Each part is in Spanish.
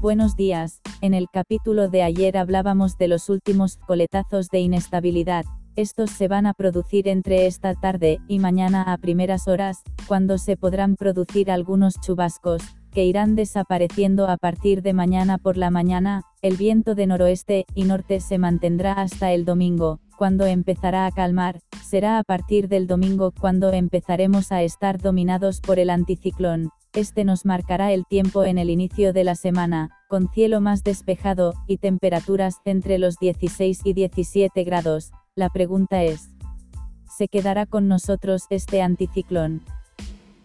Buenos días, en el capítulo de ayer hablábamos de los últimos coletazos de inestabilidad. Estos se van a producir entre esta tarde y mañana a primeras horas, cuando se podrán producir algunos chubascos, que irán desapareciendo a partir de mañana por la mañana, el viento de noroeste y norte se mantendrá hasta el domingo, cuando empezará a calmar, será a partir del domingo cuando empezaremos a estar dominados por el anticiclón. Este nos marcará el tiempo en el inicio de la semana, con cielo más despejado, y temperaturas entre los 16 y 17 grados. La pregunta es, ¿se quedará con nosotros este anticiclón?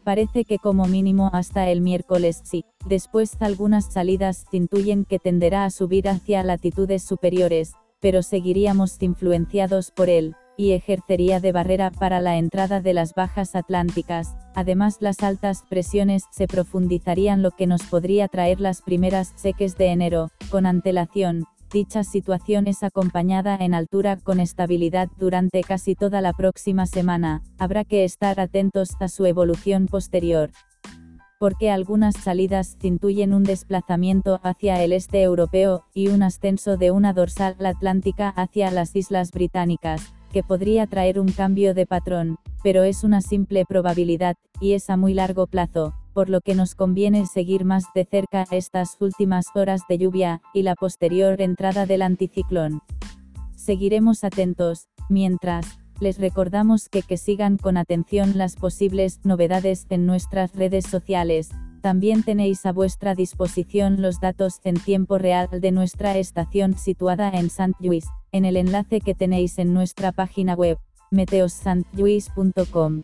Parece que como mínimo hasta el miércoles sí, después algunas salidas intuyen que tenderá a subir hacia latitudes superiores, pero seguiríamos influenciados por él, y ejercería de barrera para la entrada de las bajas atlánticas, además las altas presiones se profundizarían lo que nos podría traer las primeras seques de enero, con antelación, Dicha situación es acompañada en altura con estabilidad durante casi toda la próxima semana, habrá que estar atentos a su evolución posterior. Porque algunas salidas intuyen un desplazamiento hacia el este europeo, y un ascenso de una dorsal atlántica hacia las islas británicas, que podría traer un cambio de patrón, pero es una simple probabilidad, y es a muy largo plazo, por lo que nos conviene seguir más de cerca estas últimas horas de lluvia, y la posterior entrada del anticiclón. Seguiremos atentos, mientras, les recordamos que que sigan con atención las posibles novedades en nuestras redes sociales, también tenéis a vuestra disposición los datos en tiempo real de nuestra estación situada en St. Louis, en el enlace que tenéis en nuestra página web, meteosantluis.com.